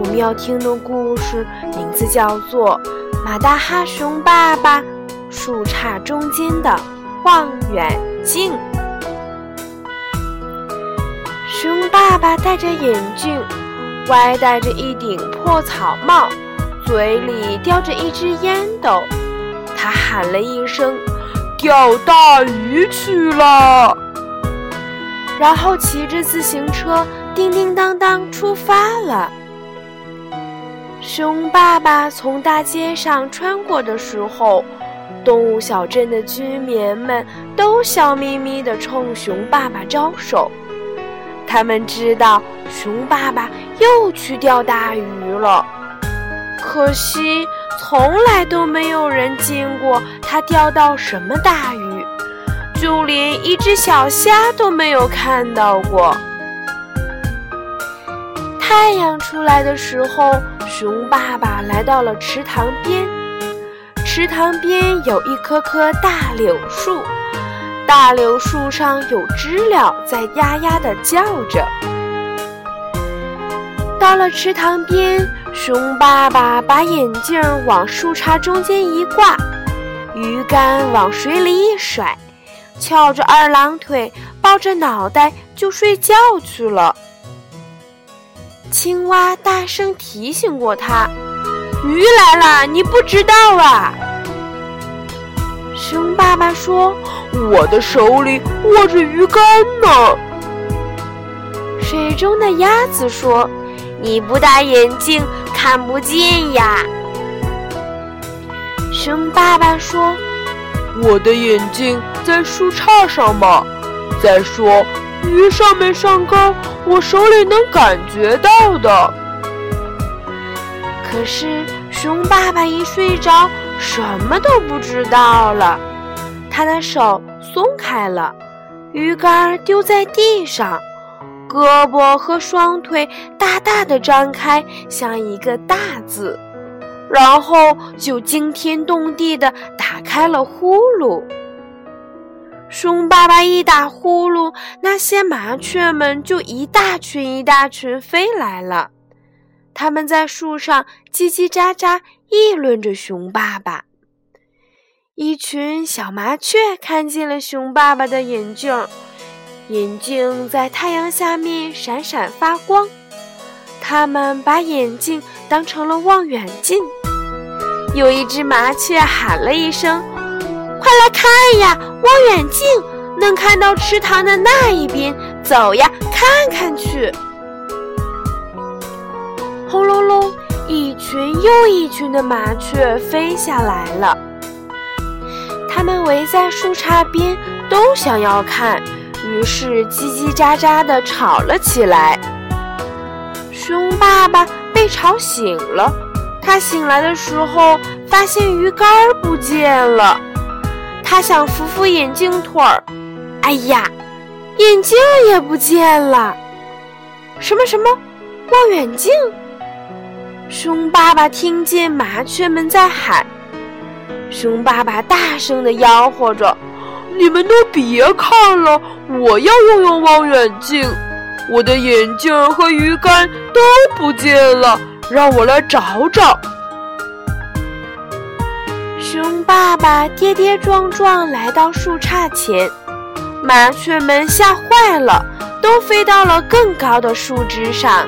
我们要听的故事名字叫做《马大哈熊爸爸树杈中间的望远镜》。熊爸爸戴着眼镜，歪戴着一顶破草帽，嘴里叼着一只烟斗。他喊了一声：“钓大鱼去了！”然后骑着自行车叮叮当当出发了。熊爸爸从大街上穿过的时候，动物小镇的居民们都笑眯眯地冲熊爸爸招手。他们知道熊爸爸又去钓大鱼了，可惜从来都没有人见过他钓到什么大鱼，就连一只小虾都没有看到过。太阳出来的时候。熊爸爸来到了池塘边，池塘边有一棵棵大柳树，大柳树上有知了在呀呀地叫着。到了池塘边，熊爸爸把眼镜往树杈中间一挂，鱼竿往水里一甩，翘着二郎腿，抱着脑袋就睡觉去了。青蛙大声提醒过他：“鱼来了，你不知道啊！”熊爸爸说：“我的手里握着鱼竿呢。”水中的鸭子说：“你不戴眼镜，看不见呀。”熊爸爸说：“我的眼镜在树杈上嘛。再说。”鱼上没上钩，我手里能感觉到的。可是熊爸爸一睡着，什么都不知道了。他的手松开了，鱼竿丢在地上，胳膊和双腿大大的张开，像一个大字，然后就惊天动地的打开了呼噜。熊爸爸一打呼噜，那些麻雀们就一大群一大群飞来了。它们在树上叽叽喳喳议论着熊爸爸。一群小麻雀看见了熊爸爸的眼镜，眼镜在太阳下面闪闪发光。它们把眼镜当成了望远镜。有一只麻雀喊了一声。快来看呀，望远镜能看到池塘的那一边。走呀，看看去。轰隆隆，一群又一群的麻雀飞下来了。它们围在树杈边，都想要看，于是叽叽喳喳地吵了起来。熊爸爸被吵醒了，他醒来的时候发现鱼竿不见了。他想扶扶眼镜腿儿，哎呀，眼镜也不见了！什么什么望远镜？熊爸爸听见麻雀们在喊，熊爸爸大声地吆喝着：“你们都别看了，我要用用望远镜！我的眼镜和鱼竿都不见了，让我来找找。”熊爸爸跌跌撞撞来到树杈前，麻雀们吓坏了，都飞到了更高的树枝上。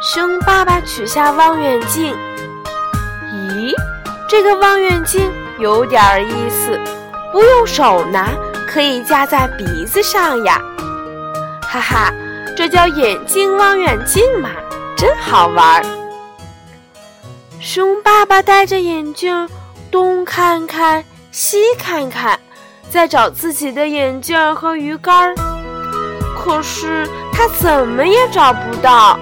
熊爸爸取下望远镜，咦，这个望远镜有点意思，不用手拿，可以架在鼻子上呀！哈哈，这叫眼镜望远镜嘛，真好玩儿。熊爸爸戴着眼镜，东看看，西看看，在找自己的眼镜和鱼竿可是他怎么也找不到。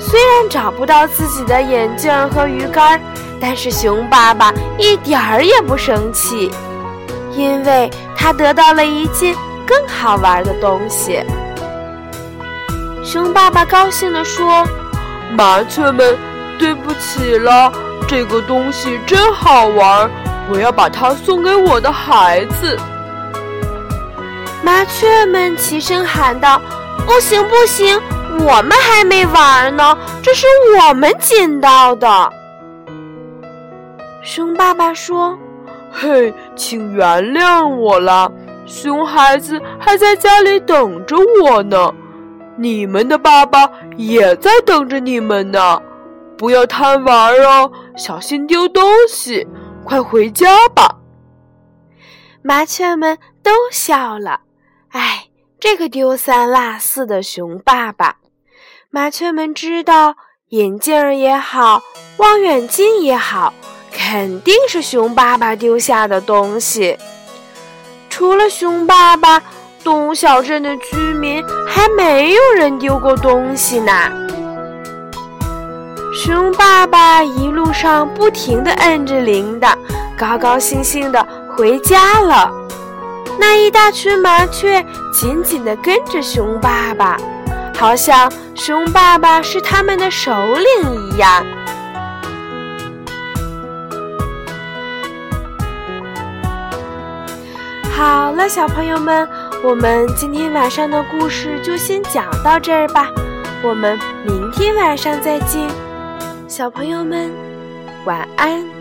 虽然找不到自己的眼镜和鱼竿，但是熊爸爸一点儿也不生气，因为他得到了一件更好玩的东西。熊爸爸高兴地说：“麻雀们，对不起了，这个东西真好玩，我要把它送给我的孩子。”麻雀们齐声喊道：“不行，不行！我们还没玩呢，这是我们捡到的。”熊爸爸说：“嘿，请原谅我啦，熊孩子还在家里等着我呢。你们的爸爸也在等着你们呢。不要贪玩哦，小心丢东西，快回家吧。”麻雀们都笑了。哎，这个丢三落四的熊爸爸，麻雀们知道，眼镜也好，望远镜也好，肯定是熊爸爸丢下的东西。除了熊爸爸，动物小镇的居民还没有人丢过东西呢。熊爸爸一路上不停地摁着铃铛，高高兴兴地回家了。那一大群麻雀紧紧地跟着熊爸爸，好像熊爸爸是他们的首领一样。好了，小朋友们，我们今天晚上的故事就先讲到这儿吧。我们明天晚上再见，小朋友们，晚安。